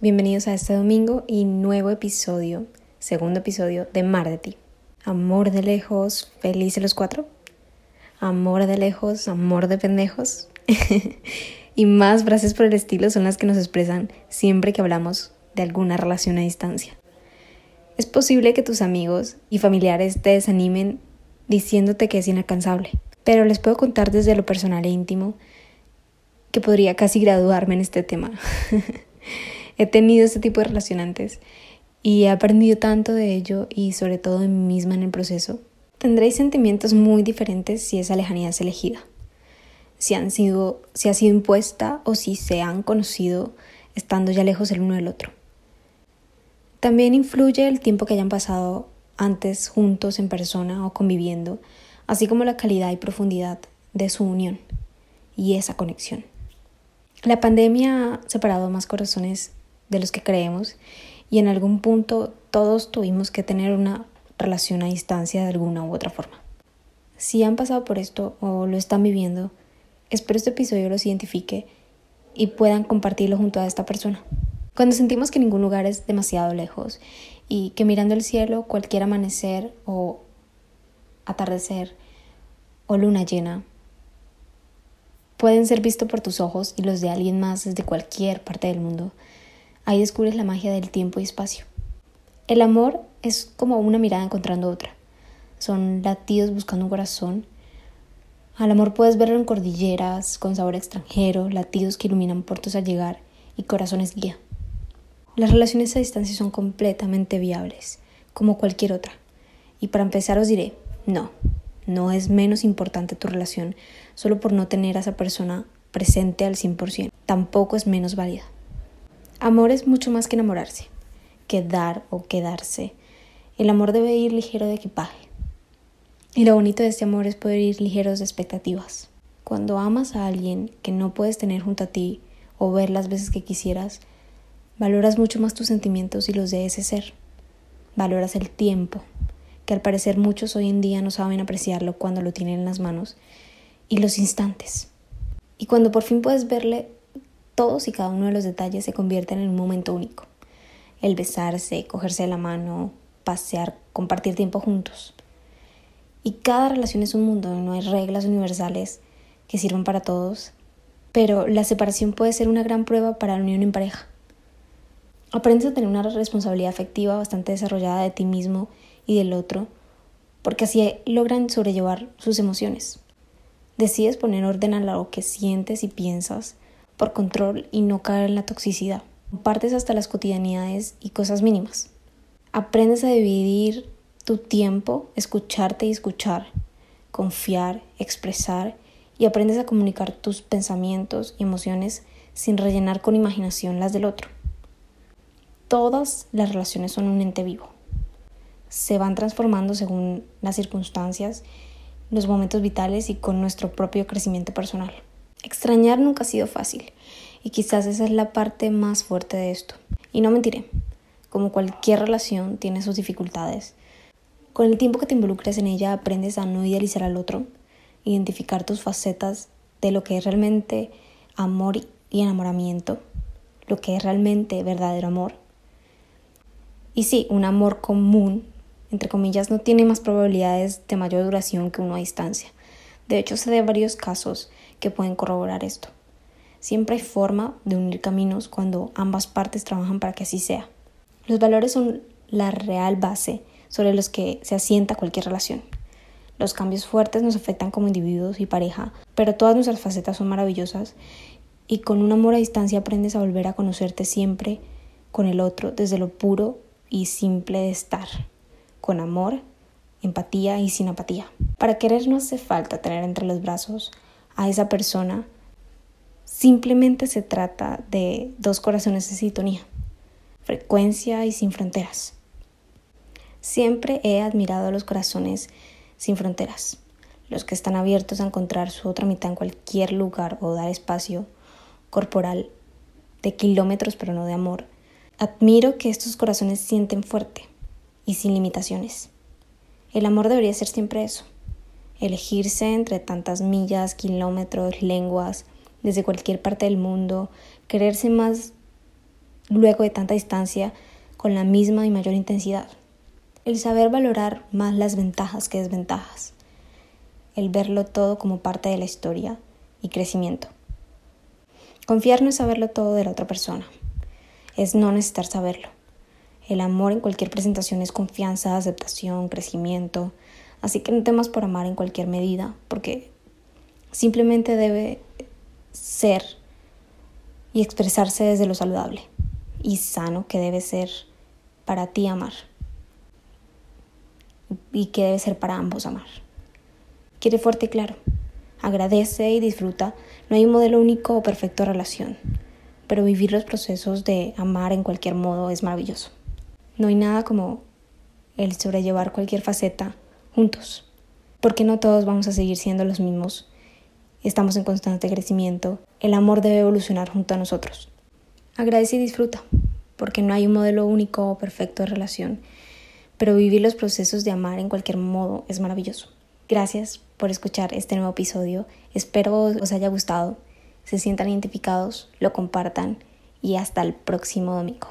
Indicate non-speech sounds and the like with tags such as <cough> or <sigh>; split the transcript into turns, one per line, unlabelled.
Bienvenidos a este domingo y nuevo episodio, segundo episodio de Mar de ti. Amor de lejos, felices los cuatro. Amor de lejos, amor de pendejos. <laughs> y más frases por el estilo son las que nos expresan siempre que hablamos de alguna relación a distancia. Es posible que tus amigos y familiares te desanimen diciéndote que es inalcanzable, pero les puedo contar desde lo personal e íntimo que podría casi graduarme en este tema. <laughs> he tenido este tipo de relacionantes y he aprendido tanto de ello y sobre todo de mí misma en el proceso. Tendréis sentimientos muy diferentes si esa lejanía es elegida, si, han sido, si ha sido impuesta o si se han conocido estando ya lejos el uno del otro. También influye el tiempo que hayan pasado antes juntos en persona o conviviendo, así como la calidad y profundidad de su unión y esa conexión. La pandemia ha separado más corazones de los que creemos y en algún punto todos tuvimos que tener una relación a distancia de alguna u otra forma. Si han pasado por esto o lo están viviendo, espero este episodio los identifique y puedan compartirlo junto a esta persona. Cuando sentimos que ningún lugar es demasiado lejos y que mirando el cielo cualquier amanecer o atardecer o luna llena pueden ser vistos por tus ojos y los de alguien más desde cualquier parte del mundo, Ahí descubres la magia del tiempo y espacio. El amor es como una mirada encontrando otra. Son latidos buscando un corazón. Al amor puedes verlo en cordilleras, con sabor extranjero, latidos que iluminan puertos al llegar y corazones guía. Las relaciones a distancia son completamente viables, como cualquier otra. Y para empezar os diré, no, no es menos importante tu relación solo por no tener a esa persona presente al 100%. Tampoco es menos válida. Amor es mucho más que enamorarse, que dar o quedarse. El amor debe ir ligero de equipaje. Y lo bonito de este amor es poder ir ligeros de expectativas. Cuando amas a alguien que no puedes tener junto a ti o ver las veces que quisieras, valoras mucho más tus sentimientos y los de ese ser. Valoras el tiempo, que al parecer muchos hoy en día no saben apreciarlo cuando lo tienen en las manos, y los instantes. Y cuando por fin puedes verle todos y cada uno de los detalles se convierten en un momento único. El besarse, cogerse la mano, pasear, compartir tiempo juntos. Y cada relación es un mundo, no hay reglas universales que sirvan para todos, pero la separación puede ser una gran prueba para la unión en pareja. Aprendes a tener una responsabilidad afectiva bastante desarrollada de ti mismo y del otro, porque así logran sobrellevar sus emociones. Decides poner orden a lo que sientes y piensas, por control y no caer en la toxicidad. Compartes hasta las cotidianidades y cosas mínimas. Aprendes a dividir tu tiempo, escucharte y escuchar, confiar, expresar y aprendes a comunicar tus pensamientos y emociones sin rellenar con imaginación las del otro. Todas las relaciones son un ente vivo. Se van transformando según las circunstancias, los momentos vitales y con nuestro propio crecimiento personal. Extrañar nunca ha sido fácil y quizás esa es la parte más fuerte de esto. Y no mentiré, como cualquier relación tiene sus dificultades. Con el tiempo que te involucres en ella aprendes a no idealizar al otro, identificar tus facetas de lo que es realmente amor y enamoramiento, lo que es realmente verdadero amor. Y sí, un amor común, entre comillas, no tiene más probabilidades de mayor duración que uno a distancia. De hecho, se de varios casos que pueden corroborar esto. Siempre hay forma de unir caminos cuando ambas partes trabajan para que así sea. Los valores son la real base sobre los que se asienta cualquier relación. Los cambios fuertes nos afectan como individuos y pareja, pero todas nuestras facetas son maravillosas y con un amor a distancia aprendes a volver a conocerte siempre con el otro desde lo puro y simple de estar, con amor, empatía y sin apatía. Para querer no hace falta tener entre los brazos a esa persona, simplemente se trata de dos corazones en sintonía, frecuencia y sin fronteras. Siempre he admirado a los corazones sin fronteras, los que están abiertos a encontrar su otra mitad en cualquier lugar o dar espacio corporal de kilómetros pero no de amor. Admiro que estos corazones sienten fuerte y sin limitaciones. El amor debería ser siempre eso, elegirse entre tantas millas, kilómetros, lenguas, desde cualquier parte del mundo, quererse más luego de tanta distancia con la misma y mayor intensidad. El saber valorar más las ventajas que desventajas. El verlo todo como parte de la historia y crecimiento. Confiar no es saberlo todo de la otra persona, es no necesitar saberlo. El amor en cualquier presentación es confianza, aceptación, crecimiento, así que no temas por amar en cualquier medida, porque simplemente debe ser y expresarse desde lo saludable y sano que debe ser para ti amar y que debe ser para ambos amar. Quiere fuerte y claro. Agradece y disfruta. No hay un modelo único o perfecto de relación, pero vivir los procesos de amar en cualquier modo es maravilloso. No hay nada como el sobrellevar cualquier faceta juntos, porque no todos vamos a seguir siendo los mismos. Estamos en constante crecimiento. El amor debe evolucionar junto a nosotros. Agradece y disfruta, porque no hay un modelo único o perfecto de relación, pero vivir los procesos de amar en cualquier modo es maravilloso. Gracias por escuchar este nuevo episodio. Espero os haya gustado, se sientan identificados, lo compartan y hasta el próximo domingo.